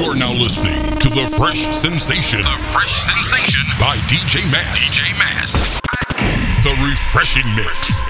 You're now listening to the Fresh Sensation. The Fresh Sensation by DJ Mass. DJ Mass. The Refreshing Mix.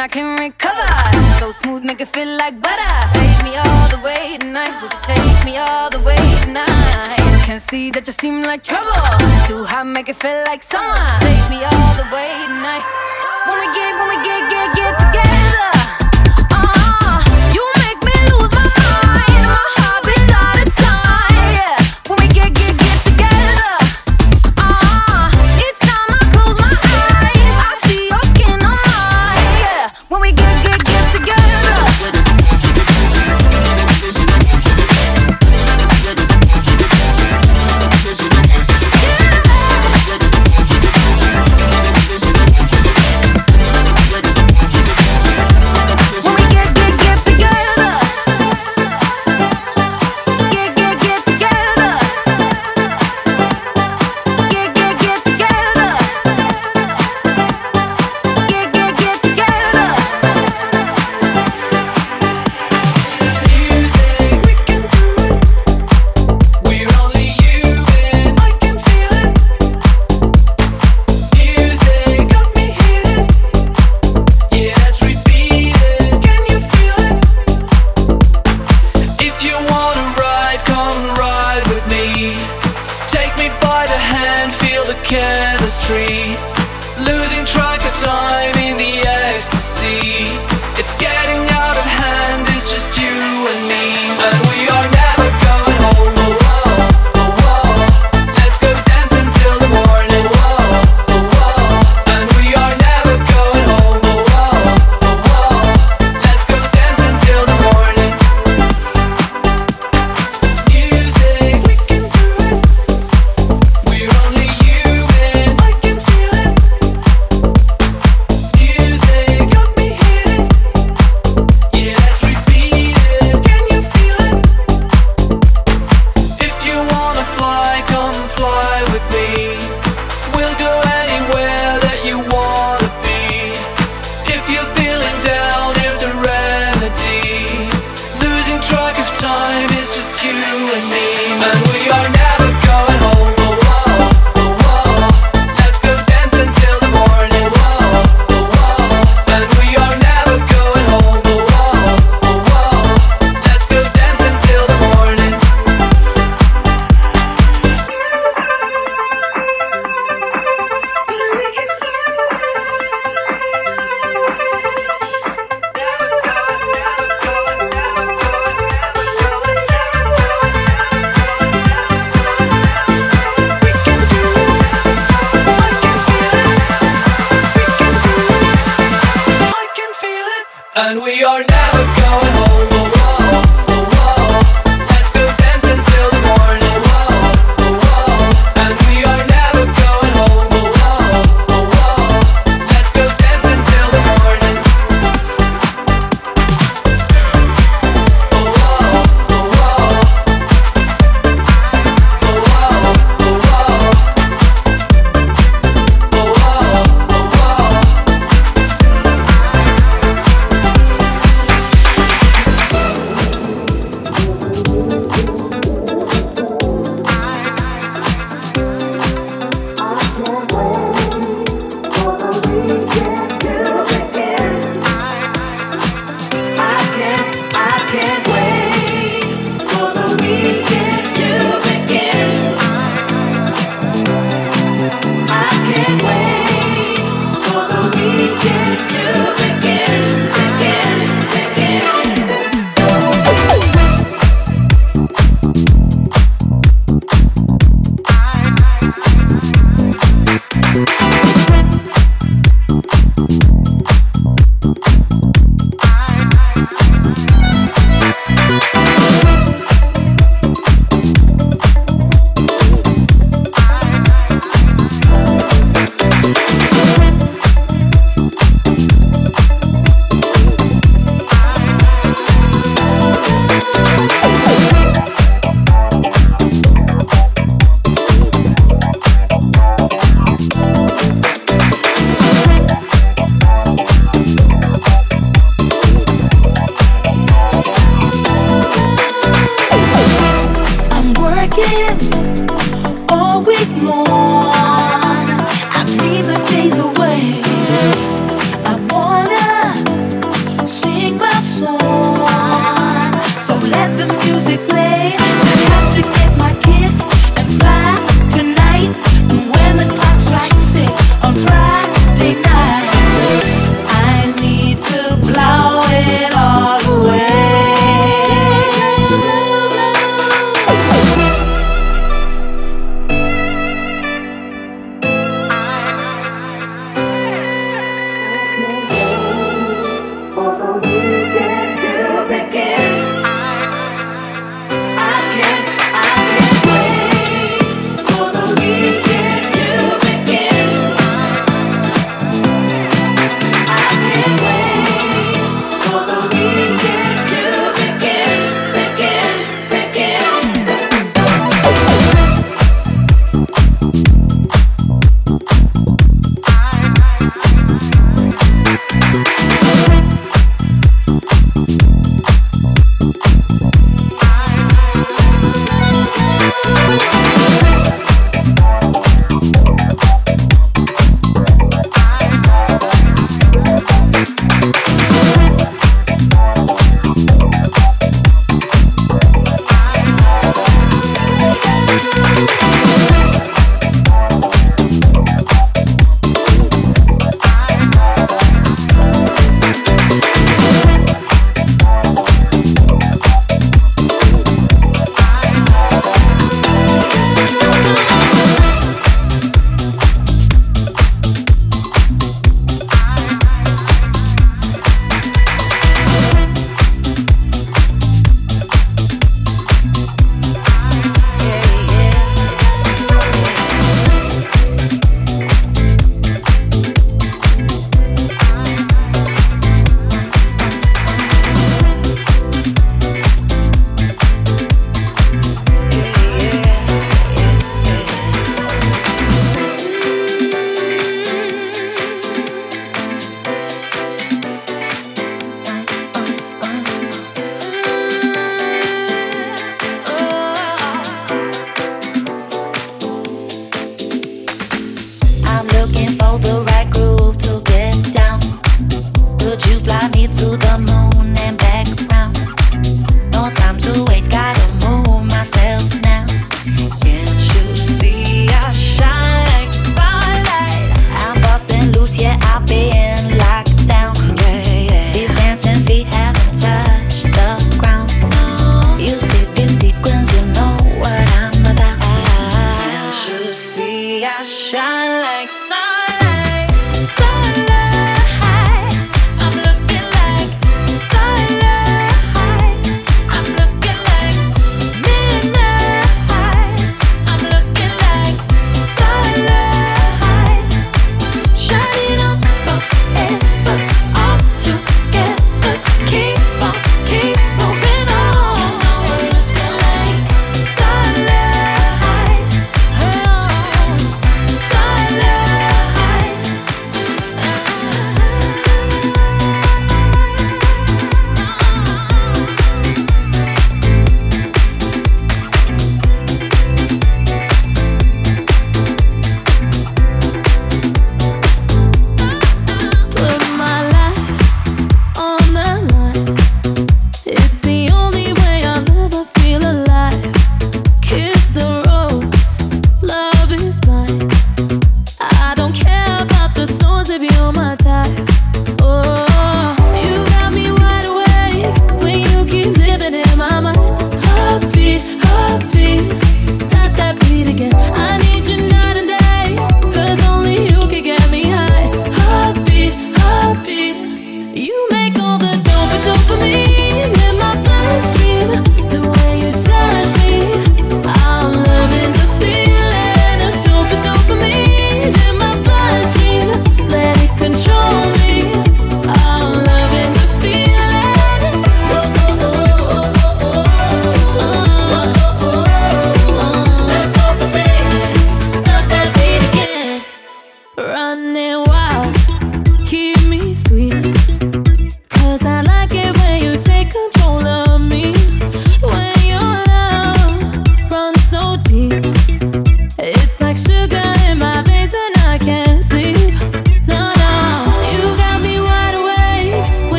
I can recover. So smooth, make it feel like butter. Take me all the way tonight. Would you take me all the way tonight? Can see that you seem like trouble. Too hot, make it feel like summer. Take me all the way tonight. When we get, when we get, get, get together.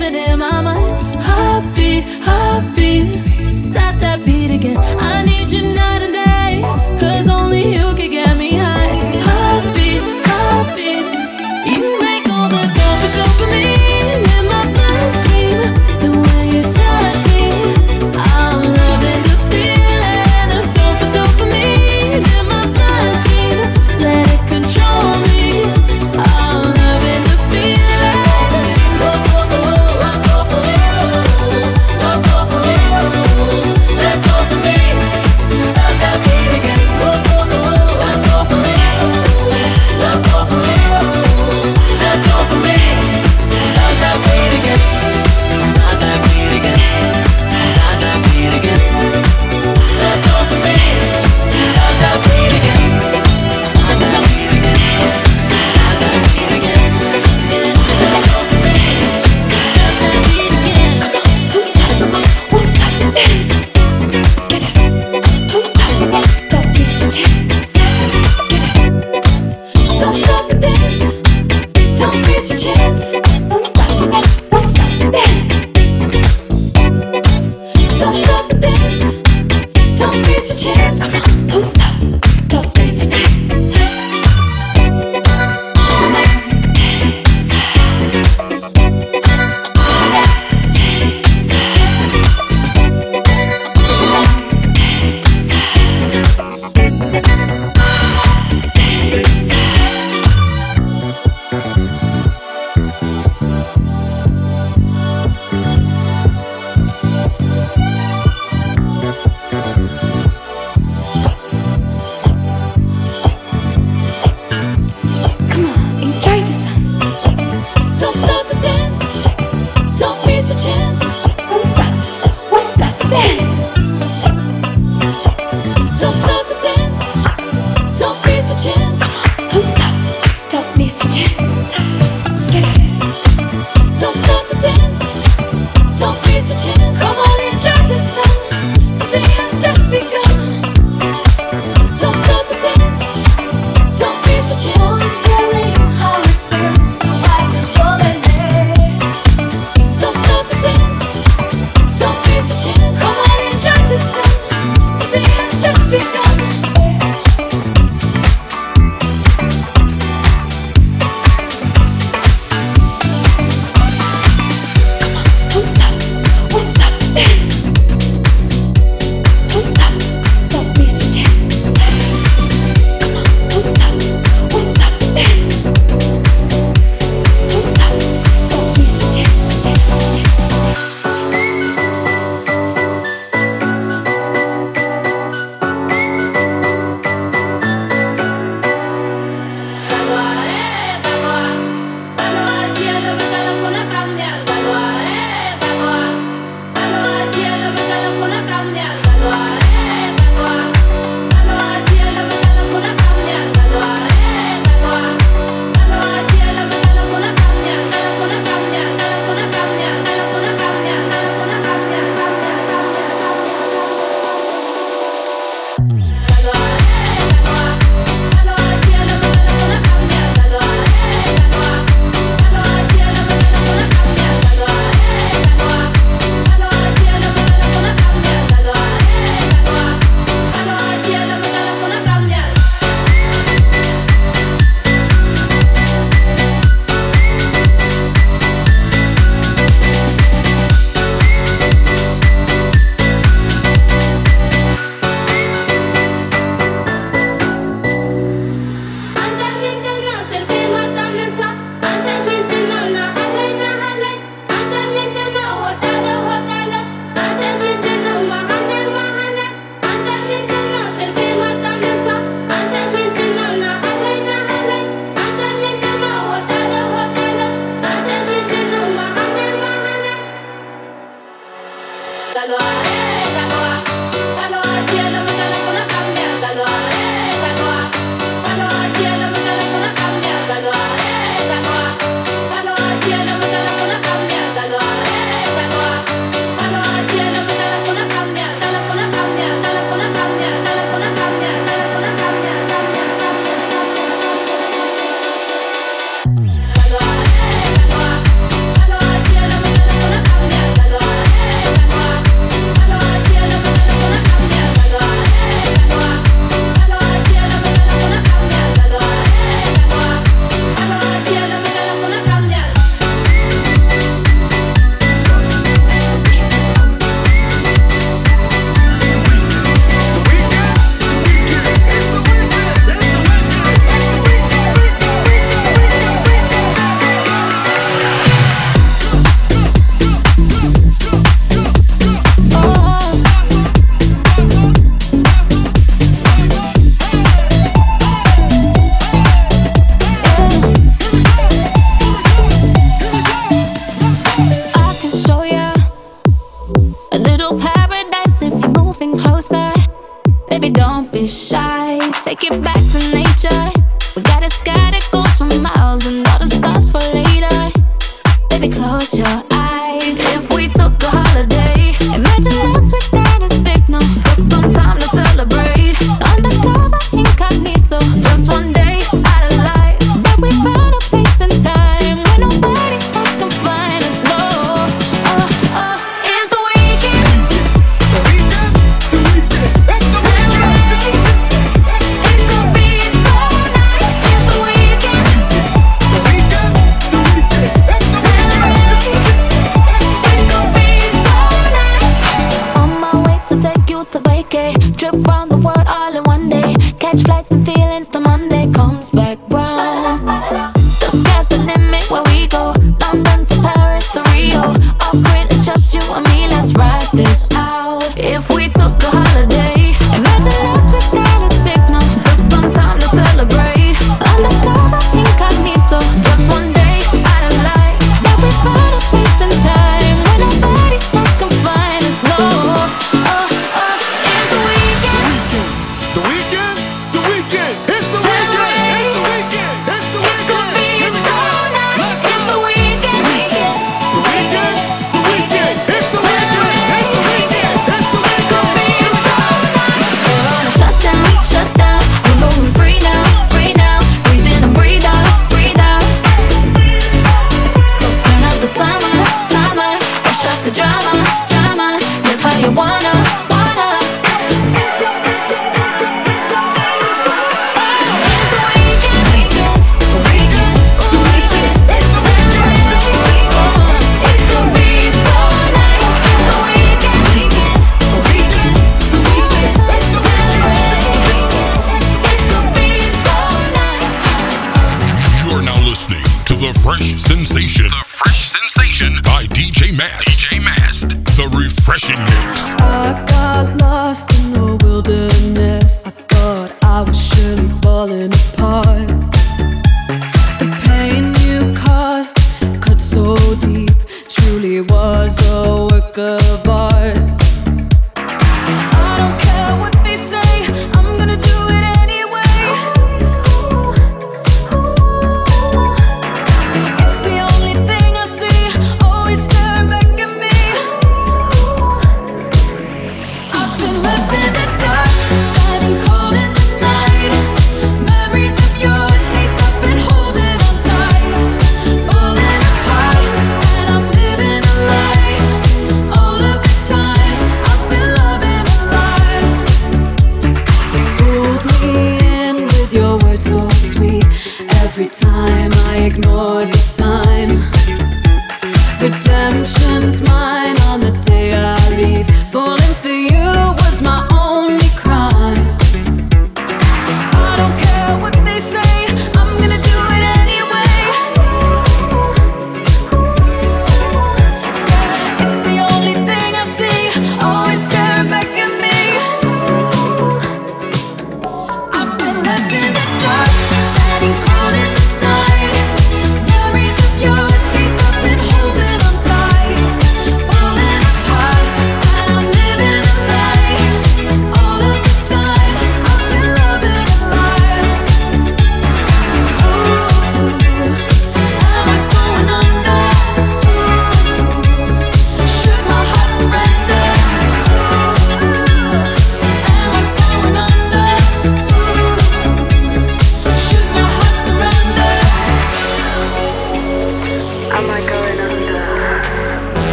living in my mind. Heartbeat, heartbeat. Found a place Mix.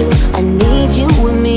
You, I need you with me.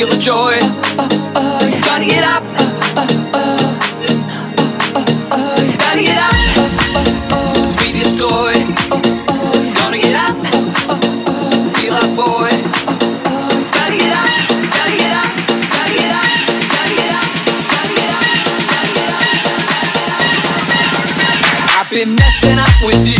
feel the joy. Uh, uh. Gotta get up. Gotta get up. gotta get up. Been messing up with you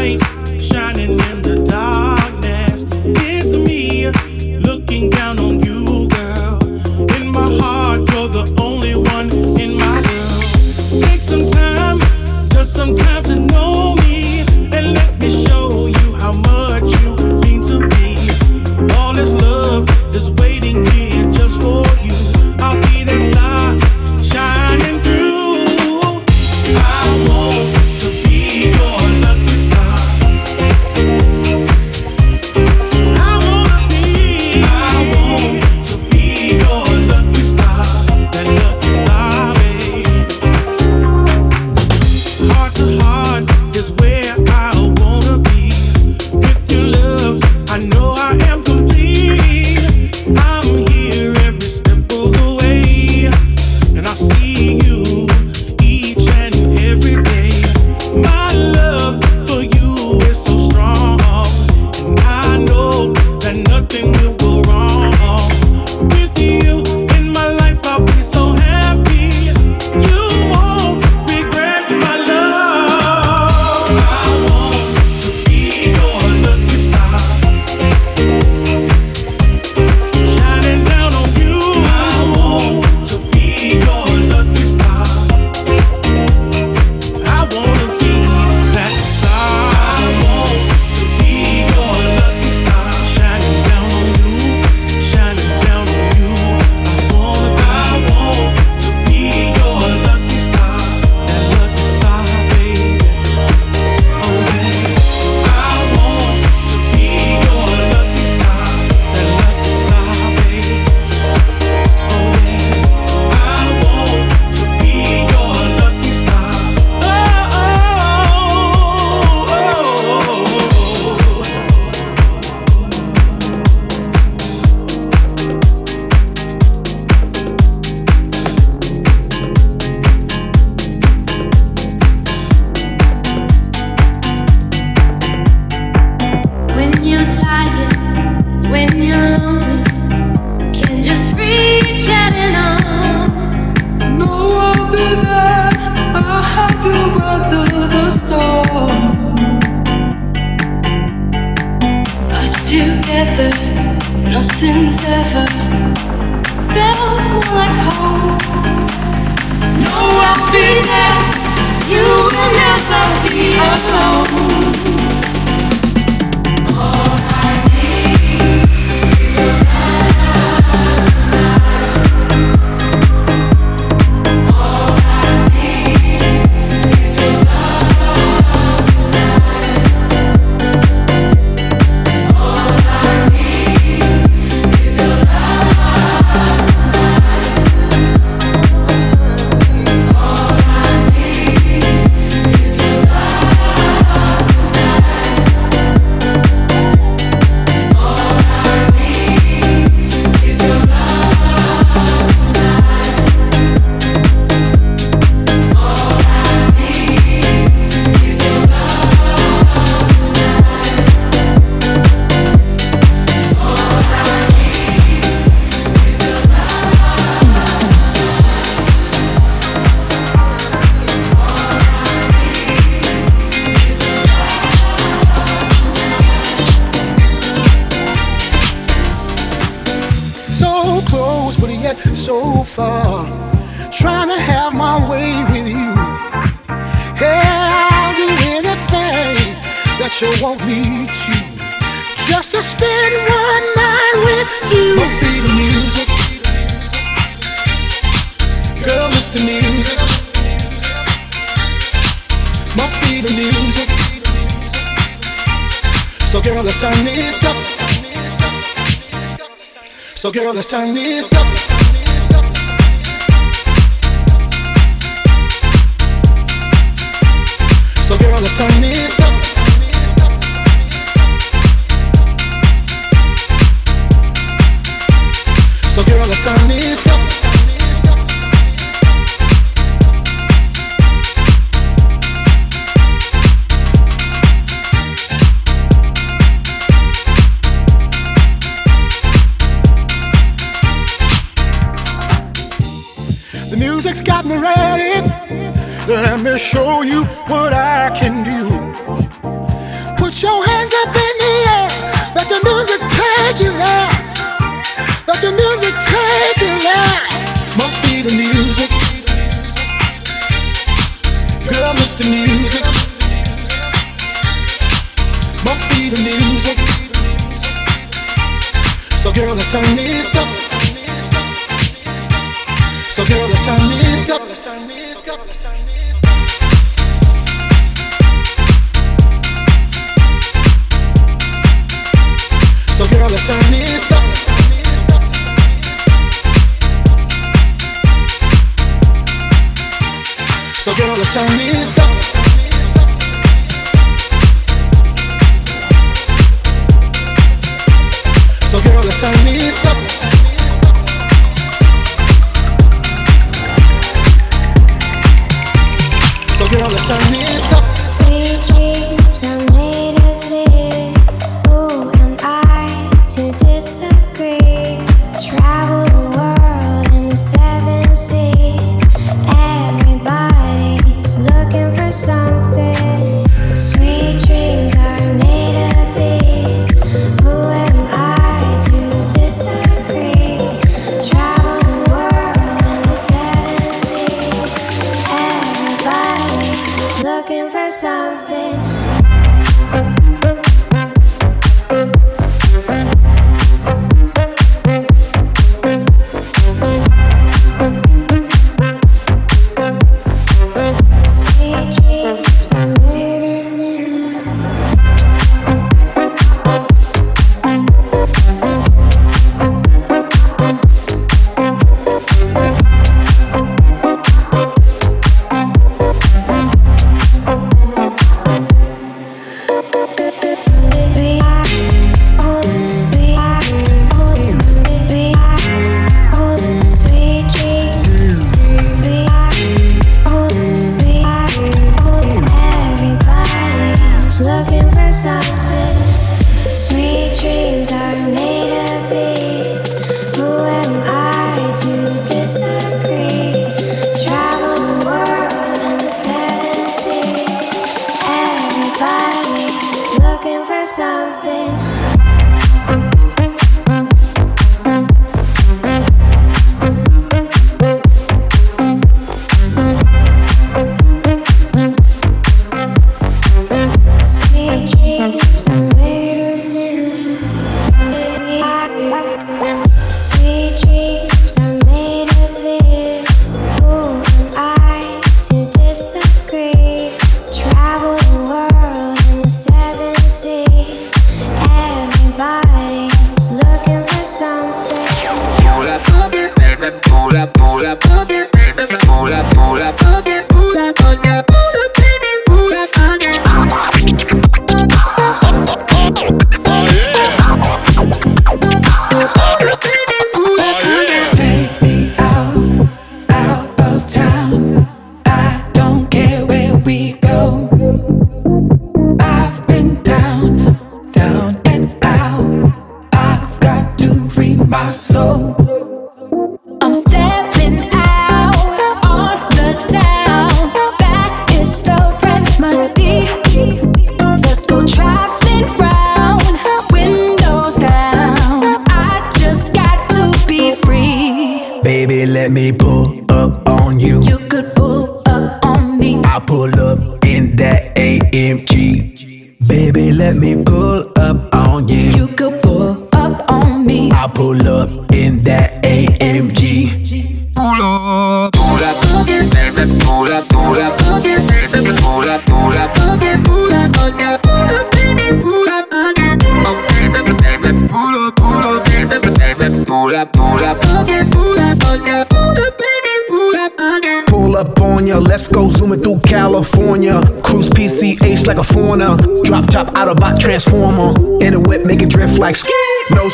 a you me to. Just to spend one night with you. Must be the music. Girl, it's the music. Must be the music. So girl, let's turn this up. So girl, let's turn this up. So girl, let's turn this up. Turn this up. The music's got me ready. Let me show you what I can do. Put your hands up in the air. Let the music take you there. Girl, let's turn this up. So girl, let's turn this up. Let's turn this up. So girl, let's turn this up. So girl, let's turn this up.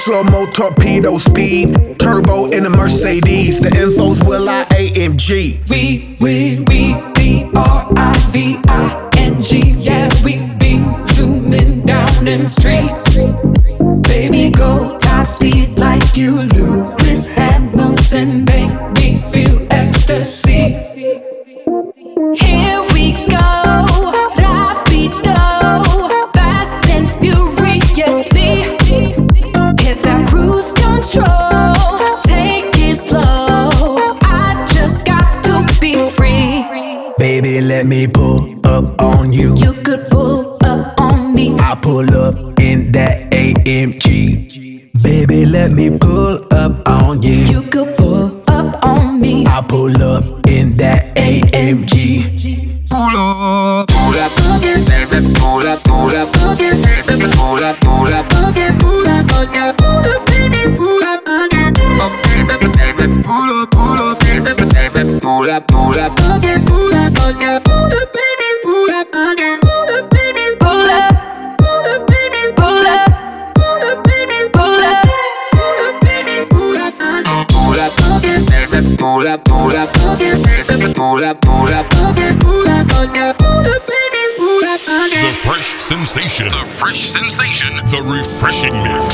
Slow mo torpedo speed, turbo in a Mercedes. The info's will Let me pull up on you. You could pull up on me. I pull up in that AMG. Baby, let me pull up on you. You could pull up on me. I pull up in that AMG. sensation. The fresh sensation. The refreshing mix.